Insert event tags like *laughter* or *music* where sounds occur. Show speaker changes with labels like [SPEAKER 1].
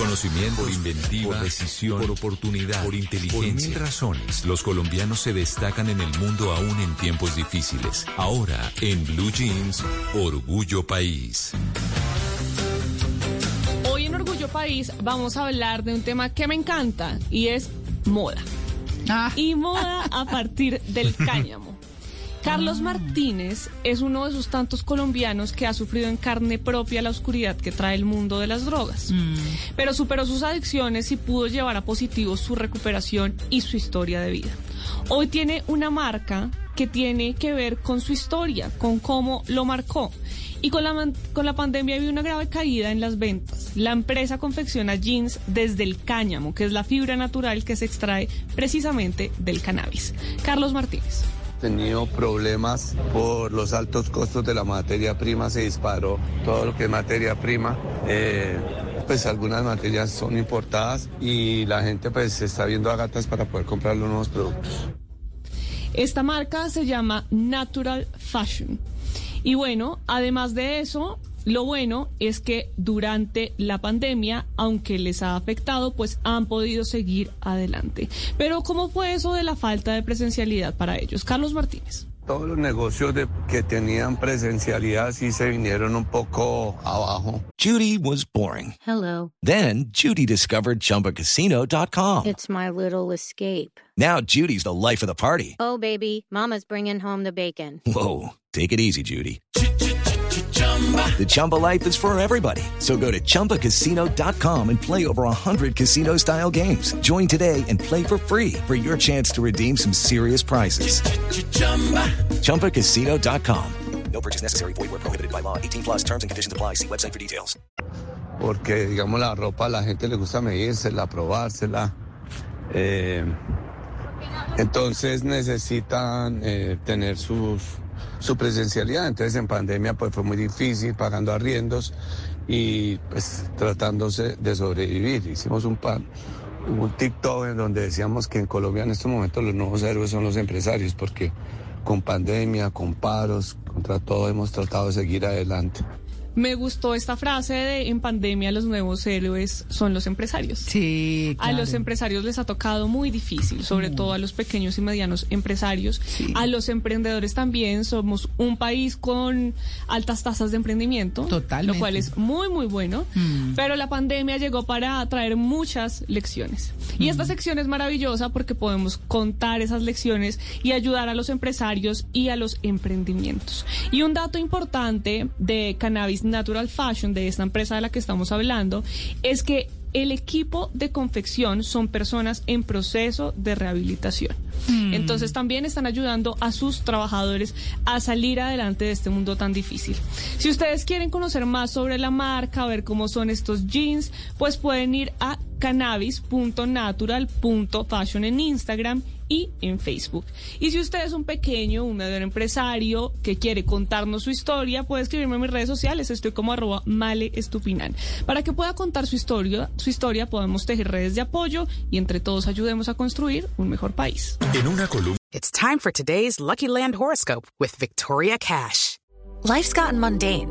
[SPEAKER 1] Conocimiento, por inventiva, por decisión, por oportunidad, por inteligencia. Por mil razones, los colombianos se destacan en el mundo aún en tiempos difíciles. Ahora, en Blue Jeans, Orgullo País.
[SPEAKER 2] Hoy en Orgullo País vamos a hablar de un tema que me encanta y es moda. Y moda a partir del *laughs* cáñamo. Carlos Martínez es uno de esos tantos colombianos que ha sufrido en carne propia la oscuridad que trae el mundo de las drogas. Pero superó sus adicciones y pudo llevar a positivo su recuperación y su historia de vida. Hoy tiene una marca que tiene que ver con su historia, con cómo lo marcó. Y con la, con la pandemia había una grave caída en las ventas. La empresa confecciona jeans desde el cáñamo, que es la fibra natural que se extrae precisamente del cannabis. Carlos Martínez
[SPEAKER 3] tenido problemas por los altos costos de la materia prima, se disparó todo lo que es materia prima. Eh, pues algunas materias son importadas y la gente pues se está viendo a gatas para poder comprar los nuevos productos.
[SPEAKER 2] Esta marca se llama Natural Fashion. Y bueno, además de eso, lo bueno es que durante la pandemia, aunque les ha afectado, pues han podido seguir adelante. Pero ¿cómo fue eso de la falta de presencialidad para ellos? Carlos Martínez.
[SPEAKER 3] Todos los negocios de, que tenían presencialidad sí se vinieron un poco abajo.
[SPEAKER 4] Judy was boring.
[SPEAKER 5] Hello.
[SPEAKER 4] Then Judy discovered chumbacasino.com.
[SPEAKER 5] It's my little escape.
[SPEAKER 4] Now Judy's the life of the party.
[SPEAKER 5] Oh, baby, Mama's bringing home the bacon.
[SPEAKER 4] Whoa. Take it easy, Judy. The Chumba life is for everybody. So go to ChumbaCasino.com and play over 100 casino style games. Join today and play for free for your chance to redeem some serious prizes. ChumbaCasino.com.
[SPEAKER 6] No purchase necessary. Void where prohibited by law. 18 plus terms and conditions apply. See website for details.
[SPEAKER 3] Porque, digamos, la ropa a la gente le gusta medírsela, probársela. Eh, entonces necesitan eh, tener sus su presencialidad. Entonces en pandemia pues fue muy difícil pagando arriendos y pues tratándose de sobrevivir. Hicimos un un TikTok en donde decíamos que en Colombia en estos momentos los nuevos héroes son los empresarios porque con pandemia, con paros, contra todo hemos tratado de seguir adelante.
[SPEAKER 2] Me gustó esta frase de en pandemia los nuevos héroes son los empresarios.
[SPEAKER 7] Sí,
[SPEAKER 2] A los empresarios les ha tocado muy difícil, sobre todo a los pequeños y medianos empresarios. A los emprendedores también somos un país con altas tasas de emprendimiento,
[SPEAKER 7] Totalmente.
[SPEAKER 2] lo cual es muy muy bueno.
[SPEAKER 7] Mm.
[SPEAKER 2] Pero la pandemia llegó para traer muchas lecciones. Y esta sección es maravillosa porque podemos contar esas lecciones y ayudar a los empresarios y a los emprendimientos. Y un dato importante de Cannabis Natural Fashion, de esta empresa de la que estamos hablando, es que el equipo de confección son personas en proceso de rehabilitación. Entonces también están ayudando a sus trabajadores a salir adelante de este mundo tan difícil. Si ustedes quieren conocer más sobre la marca, ver cómo son estos jeans, pues pueden ir a cannabis.natural.fashion en Instagram y en Facebook. Y si usted es un pequeño, un empresario que quiere contarnos su historia, puede escribirme en mis redes sociales. Estoy como arroba male estupinan. Para que pueda contar su historia, su historia podemos tejer redes de apoyo y entre todos ayudemos a construir un mejor país.
[SPEAKER 1] En una columna.
[SPEAKER 8] It's time for today's Lucky Land horoscope with Victoria Cash. Life's gotten mundane,